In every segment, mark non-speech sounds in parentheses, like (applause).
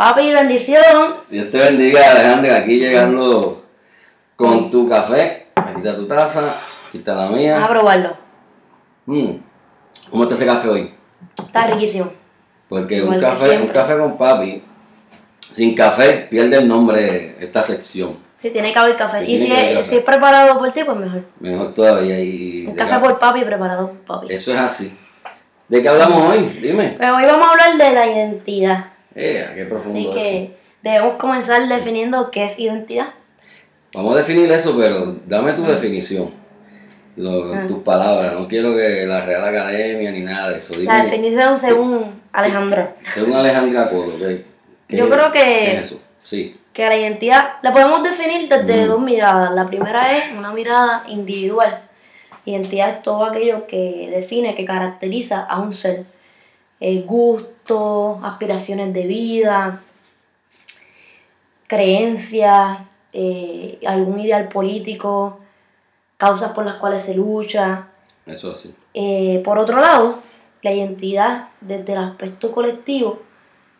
Papi, bendición. Dios te bendiga, Alejandra. Aquí llegando con tu café. Aquí está tu taza. Aquí está la Vamos a mía. probarlo. Mm. ¿Cómo está ese café hoy? Está riquísimo. Porque Igual un café, un café con papi, sin café, pierde el nombre esta sección. Sí, tiene que haber café. Sí, y si es, café. si es preparado por ti, pues mejor. Mejor todavía. Y Un café ca- por papi preparado por papi. Eso es así. ¿De qué hablamos hoy? Dime. Pero hoy vamos a hablar de la identidad. Eh, qué Así eso. que debemos comenzar definiendo qué es identidad. Vamos a definir eso, pero dame tu definición. Lo- Ah. tus palabras. No quiero que la Real Academia ni nada de eso. Dime, La definición según Alejandro. según Alejandra ¿qué, qué- Yo creo que- qué es eso? Sí. Que la identidad la podemos definir desde Mm. dos miradas. La primera es una mirada individual. Identidad es todo aquello que define, que caracteriza a un ser. Eh, gustos, aspiraciones de vida, creencias, eh, algún ideal político, causas por las cuales se lucha. Eso sí. Eh, por otro lado, la identidad desde el aspecto colectivo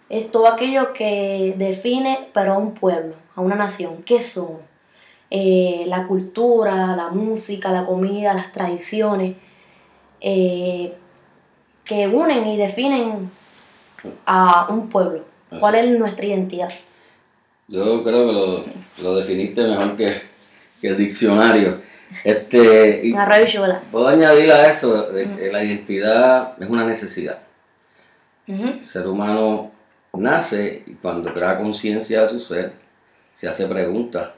es todo aquello que define pero a un pueblo, a una nación. ¿Qué somos? Eh, la cultura, la música, la comida, las tradiciones, eh, que unen y definen a un pueblo. ¿Cuál es nuestra identidad? Yo creo que lo, lo definiste mejor que, que el diccionario. Este, y puedo añadir a eso, de que la identidad es una necesidad. El ser humano nace y cuando crea conciencia de su ser, se hace preguntas.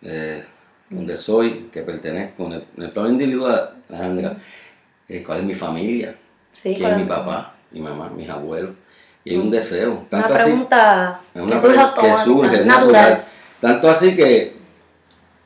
Eh, ¿Dónde soy? ¿Qué pertenezco? En el, en el plano individual, Alejandra, eh, ¿cuál es mi familia? Sí, ¿Quién es mi papá, mi mamá, mis abuelos? Y hay un deseo. Una Tanto así, pregunta es que una surge que surge, es natural. natural. Tanto así que,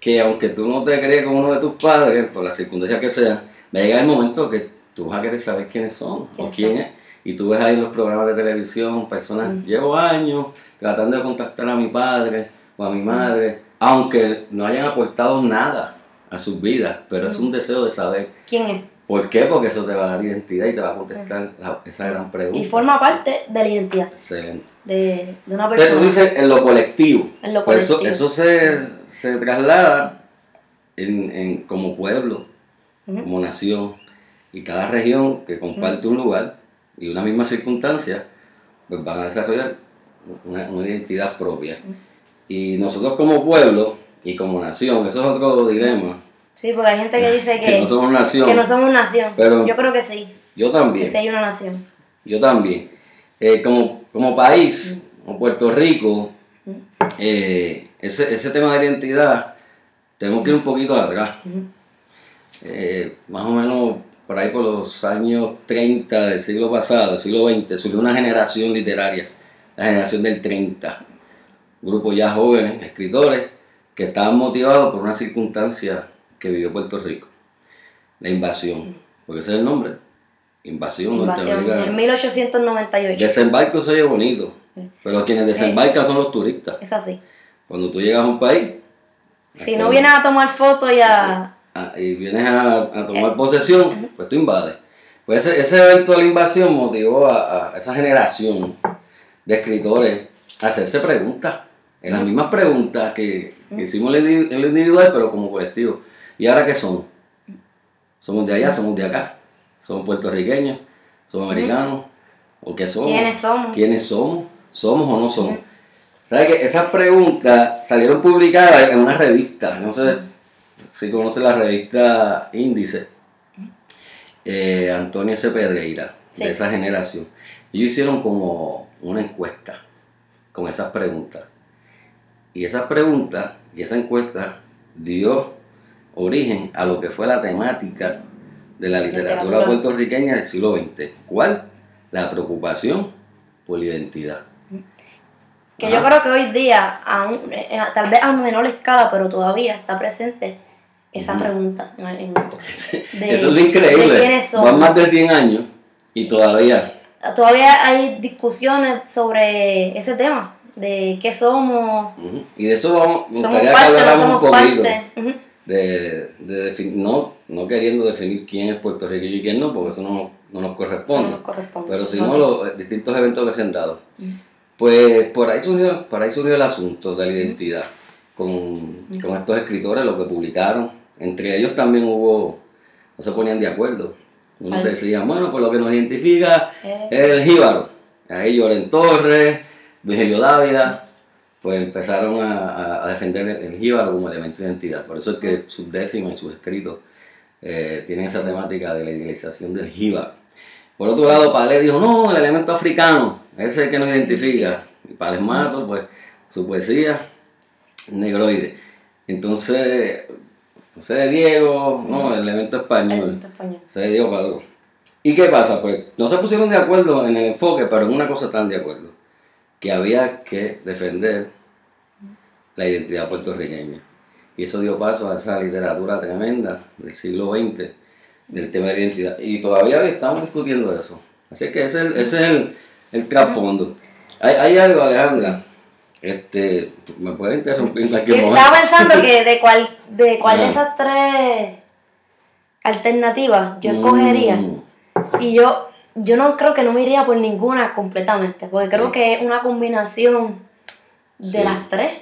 que aunque tú no te crees como uno de tus padres, por las circunstancias que sean, va a llegar el momento que tú vas a querer saber quiénes son o ¿Quiénes quién son? es. Y tú ves ahí en los programas de televisión, personas, Mm. llevo años tratando de contactar a mi padre o a mi madre, aunque no hayan aportado nada a sus vidas, pero es Mm. un deseo de saber. ¿Quién es? ¿Por qué? Porque eso te va a dar identidad y te va a contestar la- esa gran pregunta. Y forma parte de la identidad Excelente. de, de una Pero persona. tú dices en lo colectivo. En lo Pues eso, colectivo. eso se, se traslada en, en- como pueblo, como nación, y cada región que comparte un lugar y una misma circunstancia, pues van a desarrollar una, una identidad propia. Y nosotros como pueblo y como nación, eso es otro dilema, Sí, porque hay gente que dice (laughs) que, que no somos nación, que no somos nación. Pero- Yo creo que sí, yo que también. sí hay una nación. Yo también. Eh, como, como país, como Puerto Rico, eh, ese, ese tema de identidad, tenemos que ir un poquito atrás. Ujú. Eh, más o menos por ahí por los años 30 del siglo pasado, del siglo XX, surgió una generación literaria, la generación del 30. Grupo ya jóvenes, escritores, que estaban motivados por una circunstancia que vivió Puerto Rico. La invasión. Porque ese es el nombre. Invasión, Invasión en 1898. Desembarco se oye bonito, pero quienes desembarcan son los turistas. Es así. Cuando tú llegas a un país Si no vienes a tomar fotos y a... y vienes a, a tomar posesión, pues tú invades. Pues ese, ese evento de la invasión motivó a, a esa generación de escritores a hacerse preguntas, en las mismas preguntas que, que hicimos en el en lo individual, pero como colectivo. ¿Y ahora qué somos? ¿Somos de allá? ¿Somos de acá? ¿Somos puertorriqueños? ¿Somos americanos? ¿O qué somos? ¿Quiénes somos? ¿Quiénes somos? ¿Somos o no somos? ¿Sabes que Esas preguntas salieron publicadas en una revista. No sé si conoce la revista Índice. Eh, Antonio C. Pedreira, Sí. de esa generación. Ellos hicieron como una encuesta con esas preguntas. Y esas preguntas y esa encuesta dio origen a lo que fue la temática de la literatura Literatura. puertorriqueña del siglo XX. ¿Cuál? La preocupación por la identidad. Que Ajá. yo creo que hoy día, aún, eh, tal vez a menor escala, pero todavía está presente esa pregunta. en- en- (laughs) de- Eso es lo increíble. Van más de 100 años y todavía. Todavía hay discusiones sobre ese tema, de qué somos. Y de eso vamos, me somos gustaría que parte, no habláramos un poquito. De, de no, no queriendo definir quién es puertorriqueño y quién no, porque eso no, no nos corresponde. no nos corresponde. Pero Eso si no los eh, distintos eventos que se han dado. Ujú. Pues por ahí surgió, por ahí surgió el asunto de la identidad con, con estos escritores, lo que publicaron. Entre ellos también hubo, no se ponían de acuerdo. Unos decían, bueno, pues lo que nos identifica Eh. es el jíbaro. Ahí Lloren Torres, Virgilio Dávila, pues empezaron a, a- defender el, el jíbaro como elemento de identidad. Por eso es que sus décimas y sus escritos eh, tienen esa temática de la idealización del jíbaro. Por otro lado, Palé dijo, no, el elemento africano, ese es el que nos identifica. Y Palés Mato, pues, su poesía, negroide. Entonces, José Diego, no, el elemento español. Elemento español. José Diego Padrón. ¿Y qué pasa? Pues no se pusieron de acuerdo en el enfoque, pero en una cosa están de acuerdo. Que había que defender la identidad puertorriqueña. Y eso dio paso a esa literatura tremenda del siglo XX, del tema de identidad. Y todavía estamos discutiendo eso. Así que ese es el, ese es el, el trasfondo. Hay, hay algo, Alejandra. Este, me puede interrumpir en cualquier momento. estaba pensando que de cuál de cuál de Ah. esas tres alternativas yo escogería. Mm, Y yo, yo no creo que no me iría por ninguna completamente, porque creo Sí. que es una combinación de Sí. las tres.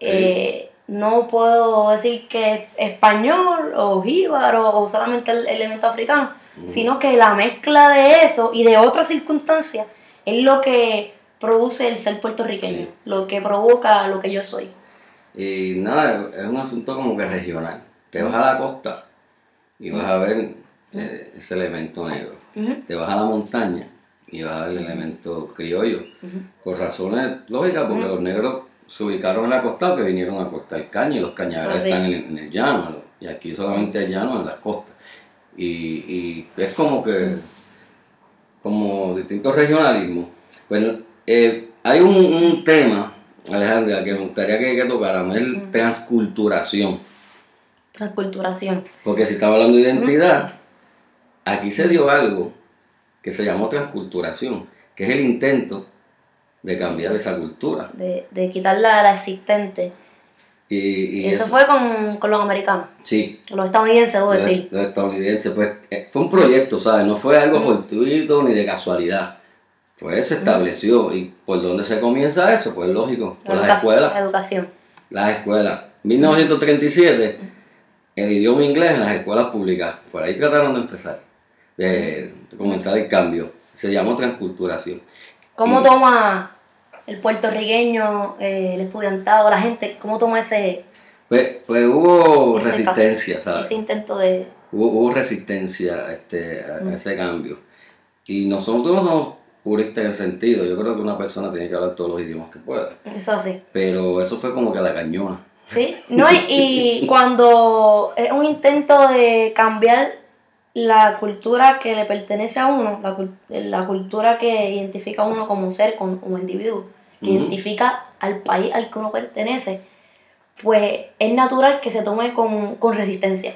Eh, no puedo decir que es español o jíbaro o solamente el elemento africano, Mm. sino que la mezcla de eso y de otras circunstancias es lo que produce el ser puertorriqueño, lo que provoca lo que yo soy. Y nada, es un asunto como que regional. Te vas a la costa y vas a ver eh, ese elemento negro. Te vas a la montaña y vas a ver el elemento criollo. Por razones lógicas, porque los negros se ubicaron en la costa porque vinieron a cortar caña y los sí. están en el, en el llano. ¿no? Y aquí solamente hay llano en las costas. Y, y es como que, como distintos regionalismos. Bueno, eh, hay un, un tema, Alejandra, que me gustaría que, que tocáramos, es el transculturación. Transculturación. Porque si estamos hablando de identidad, aquí se dio algo que se llamó transculturación, que es el intento de cambiar esa cultura. De, de quitar la, la existente. Y, y Eso es- fue con, con los americanos, Sí, con los estadounidenses, debo los, decir. los estadounidenses, pues eh, fue un proyecto, ¿sabes? No fue algo fortuito ni de casualidad. Pues se estableció. ¿Y por dónde se comienza eso? Pues lógico, por La las escuelas. la educación. Las escuelas. 1937, el idioma inglés en las escuelas públicas. Por ahí trataron de empezar, de, comenzar el cambio. Se llamó transculturación. ¿Cómo Y- toma el puertorriqueño, eh, el estudiantado, la gente, cómo toma ese, Pues, pues hubo Ese resistencia, ¿sabes? ese intento de... Hubo, hubo resistencia este, a, a Mm. ese cambio. Y nosotros no somos puristas en sentido. Yo creo que una persona tiene que hablar todos los idiomas que pueda. Eso así. Pero eso fue como que la cañona. ¿Sí? No, y, y (laughs) cuando es un intento de cambiar la cultura que le pertenece a uno, la, la cultura que identifica a uno como ser, como, como individuo, que identifica al país al que uno pertenece, pues es natural que se tome con, con resistencia.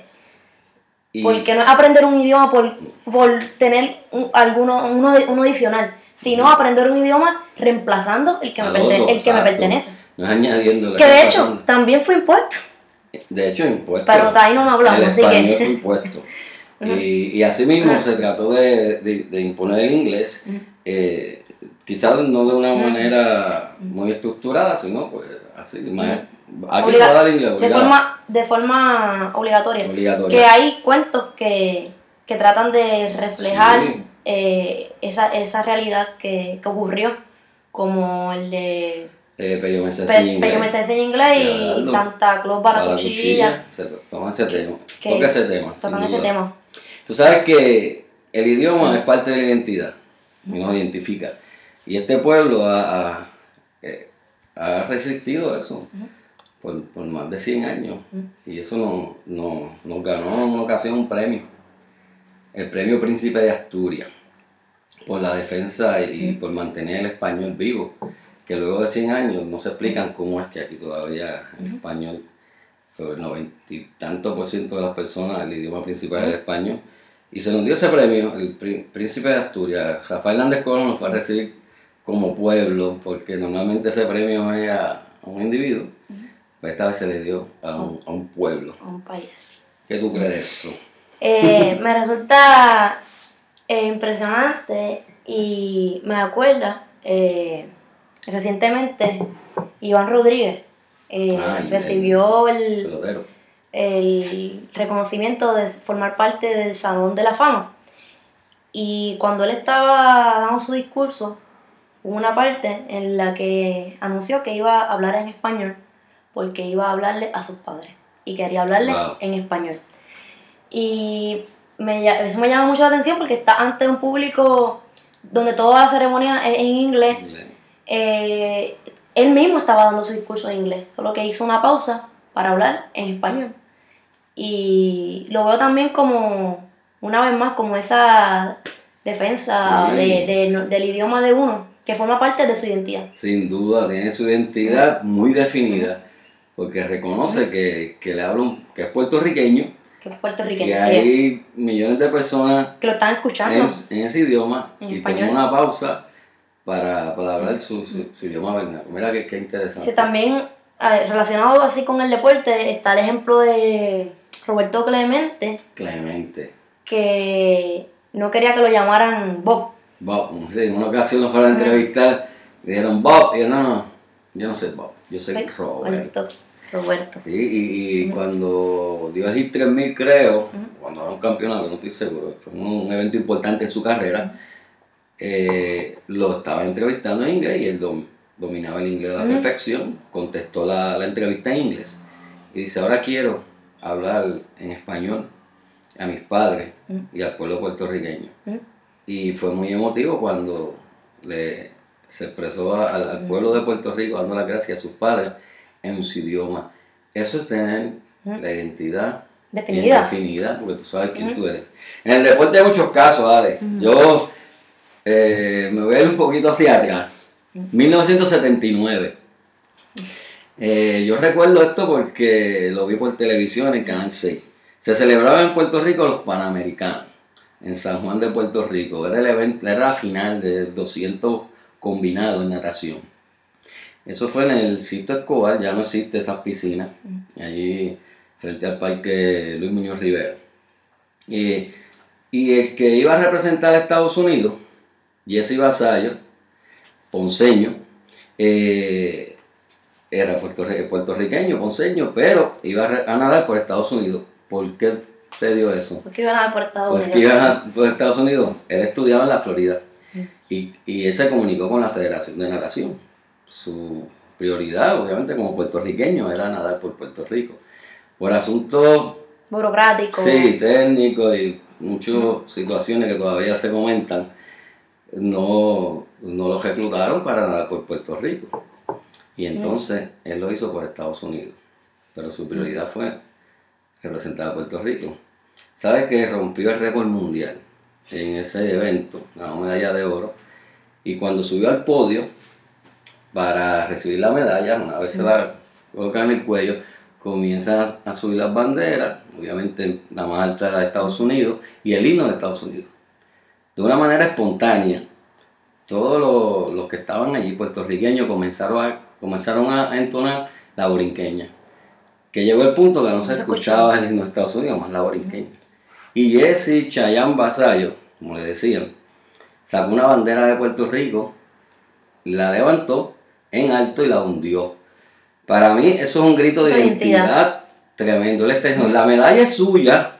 Y, Porque no es aprender un idioma por, por tener un, alguno, uno, uno adicional, sino aprender un idioma reemplazando el que, me, otro, el que me pertenece. No es añadiendo. Que de hecho también fue impuesto, De hecho, impuesto. pero de ahí no nos hablamos, el así español fue que... (laughs) y, y así mismo se trató de, de- de imponer el inglés, eh, quizás no de una manera muy estructurada, sino pues así, más, va a dar inglés, de forma, de forma obligatoria. obligatorio. Que hay cuentos que, que tratan de reflejar Sí. eh, esa, esa realidad que, que ocurrió, como el de Eh, pero yo me enseñé inglés. Pello me enseña inglés y Gerardo. Santa Claus para la cuchilla. se toma ese tema, que- toca ese tema. Tocan ese tema. Tú sabes que el idioma es parte de la identidad y nos identifica. Y este pueblo ha, ha- eh, ha resistido eso por, por más de 100 años. Y eso no- no- nos ganó en una ocasión un premio. El premio Príncipe de Asturias. Por la defensa y por mantener el español vivo. Que luego de 100 años no se explican cómo es que aquí todavía el español, sobre el 90 y tanto por ciento de las personas, el idioma principal es el español. Y se nos dio ese premio, el Prí- Príncipe de Asturias. Rafael Hernández Colón nos fue a recibir como pueblo, porque normalmente ese premio es a, a un individuo. Pero esta vez se le dio a un, a un pueblo. a un país. ¿Qué tú crees de eso? Eh, me resulta eh, impresionante y me acuerda eh, recientemente Iván Rodríguez eh, recibió el. El reconocimiento de formar parte del Salón de la Fama. Y cuando él estaba dando su discurso, hubo una parte en la que anunció que iba a hablar en español porque iba a hablarle a sus padres y quería hablarle Wow. en español. Y me, eso me llama mucho la atención porque está ante un público donde toda la ceremonia es en inglés. Eh, él mismo estaba dando su discurso en inglés, solo que hizo una pausa para hablar en español. Y lo veo también como, una vez más, como esa defensa Sí. de- del idioma de uno, que forma parte de su identidad. Sin duda, tiene su identidad muy definida, porque reconoce que, que le habla un- que es puertorriqueño, Que es que puertorriqueño, sí, hay millones de personas que lo están escuchando. en, en ese idioma En y toma una pausa para, para hablar su, su, su idioma vernáculo. Mira qué, qué interesante. Sí, también relacionado así con el deporte está el ejemplo de Roberto Clemente, Clemente. que no quería que lo llamaran Bob. Bob, sí, en una ocasión lo fueron a entrevistar y dijeron Bob, y yo no, no, yo no soy Bob, yo soy Robert. Roberto. Roberto. Sí, y, y cuando dio el Hit 3000 creo, cuando era un campeonato, no estoy seguro, fue un, un evento importante en su carrera, eh, lo estaba entrevistando en inglés y él dom- dominaba el inglés a la perfección, contestó la, la entrevista en inglés y dice, ahora quiero hablar en español a mis padres y al pueblo puertorriqueño. Y fue muy emotivo cuando le, se expresó a- al, al pueblo de Puerto Rico dando las gracias a sus padres en su idioma. Eso es tener la identidad Definida. definida, porque tú sabes quién tú eres. En el deporte hay muchos casos, Ale. Yo eh, me voy a ir un poquito hacia atrás. 1979. Eh, yo recuerdo esto porque lo vi por televisión en Canal 6. Se celebraba en Puerto Rico los Panamericanos, en San Juan de Puerto Rico. Era, el evento, era la final de 200 combinados en natación. Eso fue en el sitio Escobar, ya no existe esas piscinas, allí frente al parque Luis Muñoz Rivera. Y, y el que iba a representar a Estados Unidos, Jesse Vasallo, ponceño, eh, era puertorri- puertorriqueño, ponceño, pero iba a, nadar por Estados Unidos. ¿Por qué se dio eso? ¿Por qué iban a dar por Estados Porque Unidos? iba a- por Estados Unidos. Él estudiaba en la Florida Mm. y, y él se comunicó con la Federación de Natación. Su prioridad, obviamente, como puertorriqueño, era nadar por Puerto Rico. Por asuntos Burocrático. Sí, técnico y muchas situaciones que todavía se comentan, no, no lo reclutaron para nada por Puerto Rico. Y entonces él lo hizo por Estados Unidos. Pero su prioridad fue representar a Puerto Rico. ¿Sabes que rompió el récord mundial en ese evento, la medalla de oro? Y cuando subió al podio para recibir la medalla, una vez se la colocan en el cuello, comienzan a, subir las banderas, obviamente la más alta era de Estados Unidos, y el himno de Estados Unidos. De una manera espontánea, todos los, los que estaban allí, puertorriqueños, comenzaron a, comenzaron a entonar la borinqueña. Que llegó el punto que no se se escuchaba himno de Estados Unidos, más la borinqueña. Y Jesse Chayán Basayo, como le decían, sacó una bandera de Puerto Rico, la levantó en alto y la hundió. Para mí eso es un grito de De identidad, identidad. tremendo. La medalla es suya,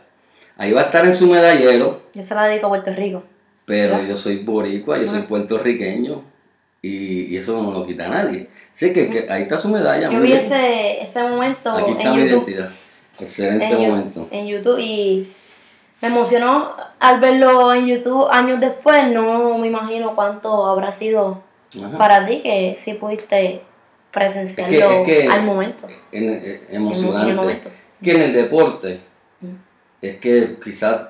ahí va a estar en su medallero, Yo se la dedico a Puerto Rico. Pero ¿Verdad? yo soy boricua, yo soy puertorriqueño y, y eso no lo quita nadie. Así que, que ahí está su medalla. Yo vi ese, ese momento Aquí está en mi YouTube. identidad. Excelente en, momento. en YouTube y me emocionó al verlo en YouTube años después. No me imagino cuánto habrá sido Ajá. para ti que sí pudiste presenciarlo Es que- es que- al momento. En- en- En, en emocionante. el momento. Que en el deporte Mm. es que quizás.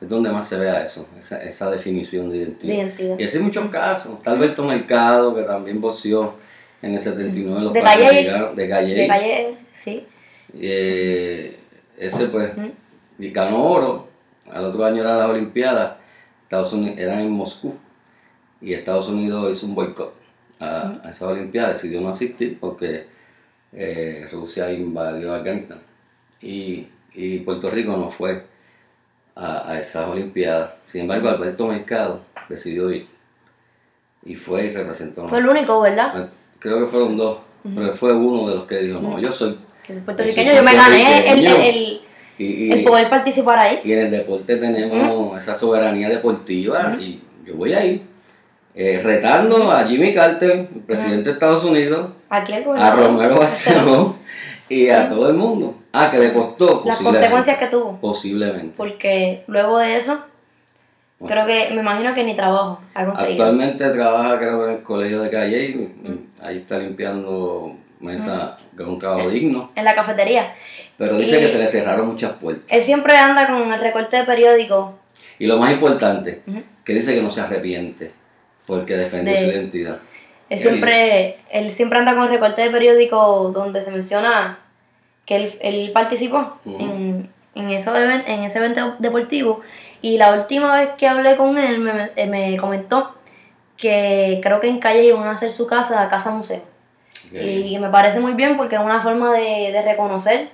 Es donde más se vea eso, esa, esa definición de identidad. De identidad. Y así hay muchos casos. Tal Alberto Mercado, que también boxeó en el 79 en los De Panamericanos, Calle. de Calle. De calle, sí. Eh, ese pues, Mm. y ganó oro. Al otro año era las Olimpiadas, Estados Unidos, eran en Moscú. Y Estados Unidos hizo un boicot a, a esa Olimpiada, decidió no asistir porque eh, Rusia invadió Afganistán. Y, y Puerto Rico no fue a, a esas Olimpiadas. Sin embargo, Alberto Mercado decidió ir. y fue y representó. Fue el único, ¿verdad? Creo que fueron dos, pero fue uno de los que dijo, no, yo soy... El puertorriqueño, yo me gané el, el, el, poder participar ahí. Y en el deporte tenemos esa soberanía deportiva y yo voy a ir. Eh, retando a Jimmy Carter, el presidente de Estados Unidos, a Romero Barceló y a todo el mundo. Ah, que le costó. Las consecuencias que tuvo. Posiblemente. Porque luego de eso, creo que, me imagino que ni trabajo ha conseguido. Actualmente trabaja creo en el colegio de Calle y ahí está limpiando mesa, que es un trabajo digno. En la cafetería. Pero dice que se le cerraron muchas puertas. Él siempre anda con el recorte de periódico. Y lo más importante, que dice que no se arrepiente porque defendió su identidad. Él siempre, él siempre anda con el recorte de periódico donde se menciona que él, él participó en, en, eso, en ese evento deportivo. Y la última vez que hablé con él me, me comentó que creo que en calle iban a hacer su casa, casa museo. Y me parece muy bien porque es una forma de, de reconocer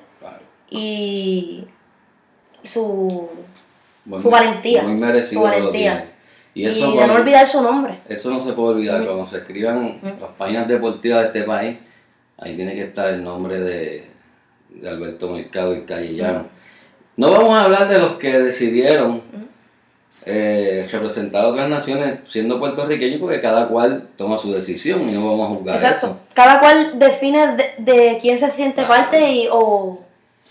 y su, su valentía. Su valentía. Y, eso de no olvidar su nombre. Eso no se puede olvidar. Cuando se escriban las páginas deportivas de este país, ahí tiene que estar el nombre de, de Alberto Mercado y Callellano. No vamos a hablar de los que decidieron eh, representar a otras naciones siendo puertorriqueños porque cada cual toma su decisión y no vamos a juzgar Exacto. Cada cual define de, quién se siente parte y, o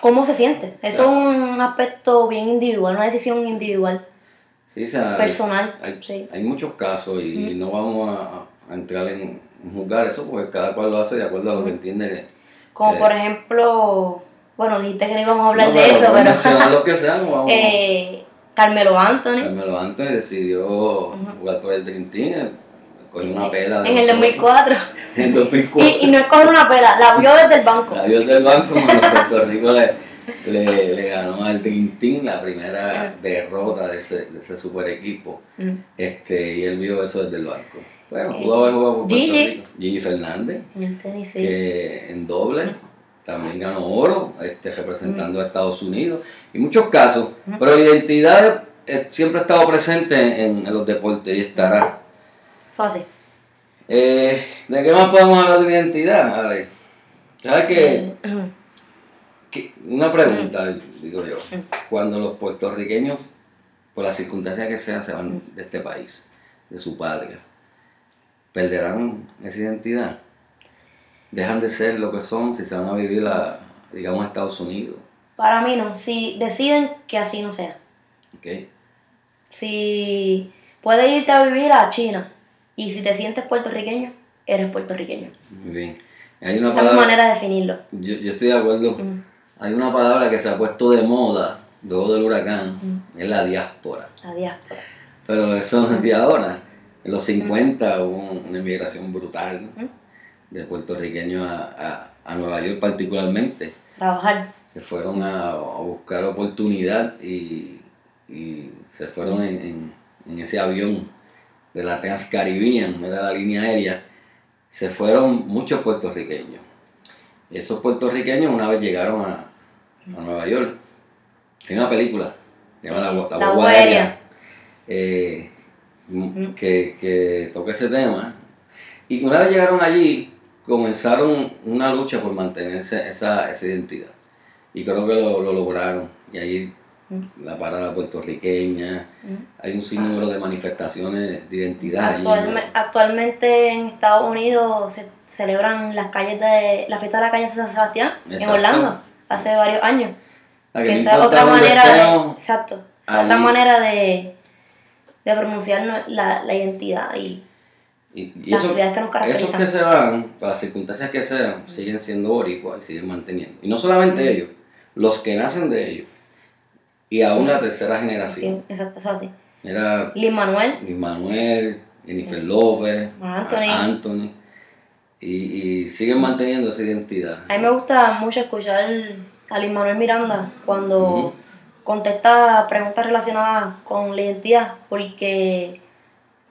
cómo se siente. Eso es un aspecto bien individual, una decisión individual. Sí, personal. Hay, muchos casos y, no vamos a, entrar en, juzgar eso porque cada cual lo hace de acuerdo a lo que entiende. Como por ejemplo, bueno, dijiste que no íbamos a hablar de eso, pero... lo que sea, no (laughs) vamos eh, Carmelo Anthony. Carmelo Anthony decidió jugar por el Dream Team, cogió una pela. en el 2004. En el 2004. (laughs) Y, y no es coger una pela, la vio desde el banco. La vio desde el banco cuando Puerto Rico le, le, le, ganó al Dream la primera derrota de ese, de ese super equipo. Este, y él vio eso desde el banco. Bueno, pudo haber jugado por Puerto Rico. Gigi Fernández. En el tenis, sí. Que en doble también ganó oro, este, representando a Estados Unidos, y muchos casos, pero la identidad eh, siempre ha estado presente en, los deportes y estará. Fácil. Eh, ¿De qué más podemos hablar de identidad? Ale? ¿Sabes qué? una pregunta, digo yo, cuando los puertorriqueños, por las circunstancias que sean, se van de este país, de su patria, ¿perderán esa identidad? dejan de ser lo que son si se van a vivir a, digamos, a Estados Unidos? Para mí no, si deciden que así no sea. Ok. Si puedes irte a vivir a China y si te sientes puertorriqueño, eres puertorriqueño. Muy bien. Hay una Esa manera de definirlo. Yo, yo estoy de acuerdo. Hay una palabra que se ha puesto de moda luego del huracán, es la diáspora. La diáspora. Pero eso no es de ahora. En los 50 hubo una inmigración brutal de puertorriqueños a, a, Nueva York particularmente. Trabajar. Que fueron a, buscar oportunidad y, se fueron en, ese avión de la Transcaribbean, era la línea aérea, se fueron muchos puertorriqueños. Esos puertorriqueños una vez llegaron a, Nueva York, hay una película, se llama La, la, Aérea, eh, que, que toca ese tema. Y una vez llegaron allí, comenzaron una lucha por mantenerse esa, esa identidad. Y creo que lo, lograron. Y ahí mm. la parada puertorriqueña, mm. hay un sinnúmero de manifestaciones de identidad. Actualmente en Estados Unidos se celebran las calles de la fiesta de la calle de San Sebastián en Orlando hace varios años. que, esa es otra manera de, exacto, otra manera de, de pronunciar la, la identidad y y, esos, que se van, las circunstancias que sean, siguen siendo boricuas y siguen manteniendo. Y no solamente ellos, los que nacen de ellos. Y aún la tercera generación. Sí, exacto, eso así. Era Luis Manuel. Luis Manuel, Jennifer López, Anthony. Y, y, siguen manteniendo esa identidad. A mí me gusta mucho escuchar a Luis Manuel Miranda cuando contesta preguntas relacionadas con la identidad, porque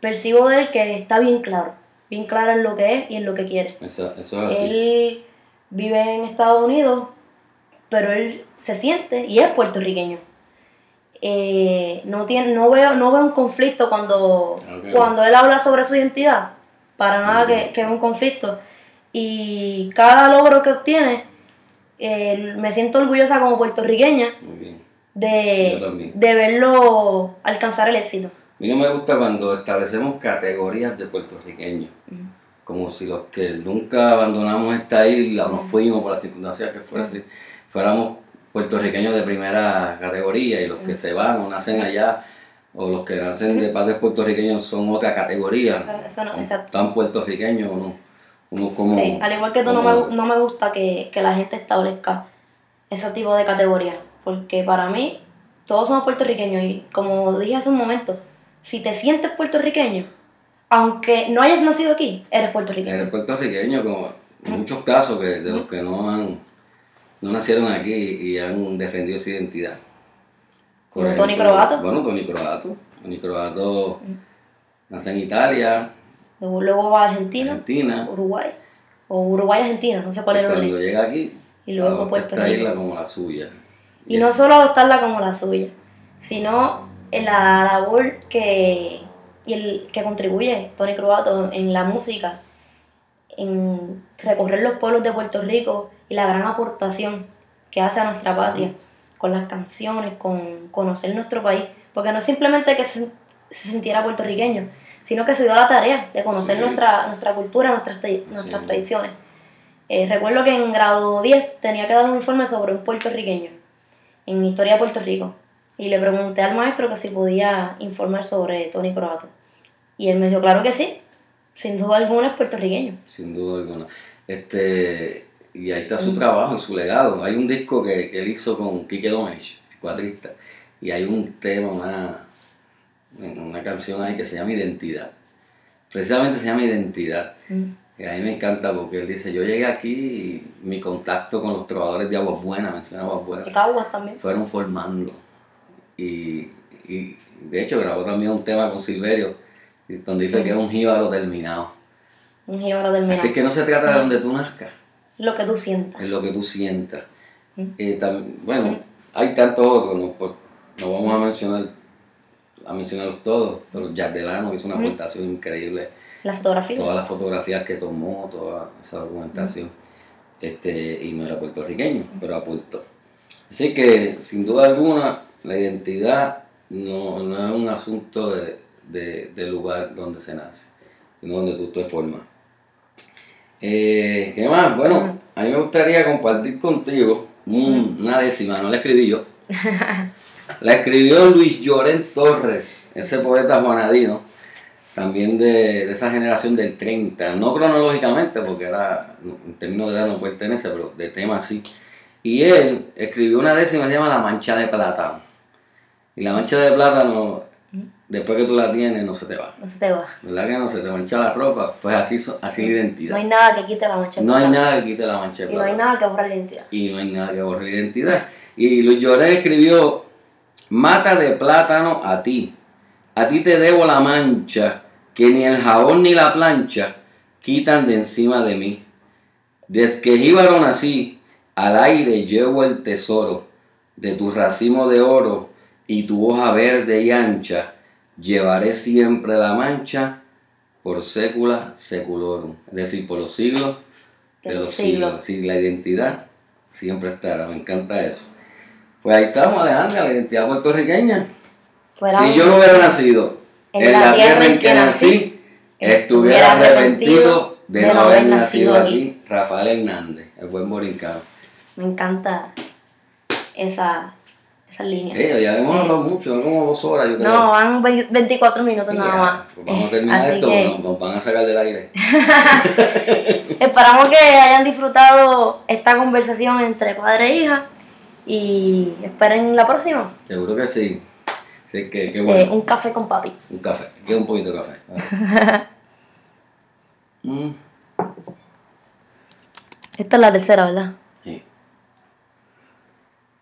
percibo de él que está bien claro, bien claro en lo que es y en lo que quiere. Eso, eso es así. Él vive en Estados Unidos, pero él se siente y es puertorriqueño. Eh, no, tiene, no, veo, no veo un conflicto cuando, cuando él habla sobre su identidad. Para nada que, que es un conflicto. Y cada logro que obtiene, eh, me siento orgullosa como puertorriqueña Muy bien. Yo de, de verlo alcanzar el éxito. A mí no me gusta cuando establecemos categorías de puertorriqueños, como si los que nunca abandonamos esta isla o nos fuimos por las circunstancias que fuese, fuéramos puertorriqueños de primera categoría y los que se van o nacen allá o los que nacen de padres puertorriqueños son otra categoría, Eso no, exacto. tan puertorriqueños o no. Uno como, Sí, al igual que tú, no me, no me gusta que, que la gente establezca ese tipo de categorías, porque para mí todos somos puertorriqueños y como dije hace un momento, si te sientes puertorriqueño, aunque no hayas nacido aquí, eres puertorriqueño. Eres puertorriqueño, como en muchos casos que, de los que no han no nacieron aquí y han defendido su identidad. Por Tony Croato. Bueno, Tony Croato. Tony Croato nace en Italia, Luego, luego va a Argentina, Argentina. Uruguay, o Uruguay-Argentina, no sé cuál era el cuando orden. llega aquí, Y luego Puerto esta Rico. isla como la suya. Y no solo adoptarla como la suya, sino en la labor que, y el, que contribuye Tony Croato en la música, en recorrer los pueblos de Puerto Rico y la gran aportación que hace a nuestra patria con las canciones, con conocer nuestro país, porque no es simplemente que se, se sintiera puertorriqueño, sino que se dio la tarea de conocer Sí. nuestra, nuestra cultura, nuestras, tra- nuestras Sí. tradiciones. Eh, recuerdo que en grado 10 tenía que dar un informe sobre un puertorriqueño en Historia de Puerto Rico. Y le pregunté al maestro que si podía informar sobre Tony Croato. Y él me dijo, claro que sí, sin duda alguna es puertorriqueño. sin duda alguna. Este, y ahí está su trabajo y su legado. Hay un disco que, que él hizo con Kike Domenech, cuatrista, y hay un tema, una, una canción ahí que se llama Identidad. Precisamente se llama Identidad. Y a mí me encanta porque él dice, yo llegué aquí y mi contacto con los trovadores de Aguas Buenas, menciona Aguas Buenas, De Caguas también. fueron formando. Y, y de hecho grabó también un tema con Silverio, donde dice que es un jíbaro terminado. Un jíbaro del Minao. Así que no se trata de donde tú nazcas, Lo que tú sientas. es lo que tú sientas. Mm. Eh, tam- bueno, hay tantos otros, no, no vamos a mencionar a mencionarlos todos, pero Jack Delano hizo una Ujú. aportación increíble, La fotografía. todas las fotografías que tomó, toda esa documentación, este, y no era puertorriqueño, pero aportó. Así que, sin duda alguna, la identidad no, no es un asunto de, de- del lugar donde se nace, sino donde tú te formas. Eh, ¿Qué más? Bueno, Ujú. a mí me gustaría compartir contigo un- una décima, no la escribí yo. (laughs) La escribió Luis Llorén Torres, ese poeta juanadino, también de, de esa generación del 30, no cronológicamente, porque era, en términos de edad no pertenece, pero de tema sí. Y él escribió una décima que se llama La Mancha de Plátano. Y la mancha de plátano, después que tú la tienes, no se te va. No se te va. ¿Verdad que no se te mancha la ropa? Pues así, así la identidad. No hay nada que quite la mancha. No hay nada que quite la mancha Y no hay nada que borre la identidad. Y no hay nada que borre la identidad. Y Luis Lloré escribió, mata de plátano a ti. A ti te debo la mancha, que ni el jabón ni la plancha quitan de encima de mí. Desde que jíbaro nací, al aire llevo el tesoro de tu racimo de oro y tu hoja verde y ancha. Llevaré siempre la mancha por sécula seculorum, es decir, por los siglos de los los siglos. Sí, la identidad siempre estará, me encanta eso. Pues ahí estamos, Alejandra, la identidad puertorriqueña. Fuera si yo no hubiera nacido en, la tierra en que nací, estuviera arrepentido de no haber nacido aquí. Rafael Hernández, el buen borincano. Me encanta esa, esa línea. Eh, ya hemos hablado mucho, no como dos horas, yo creo. No, van ve- 24 minutos nada más. pues vamos a Eh, terminar esto, que nos, nos van a sacar del aire. (laughs) esperamos que hayan disfrutado esta conversación entre padre e hija y esperen la próxima. Seguro que sí. Así que, qué Eh, bueno. un café con papi. Un café, quiero un poquito de café. (laughs) Mm. Esta es la tercera, ¿verdad?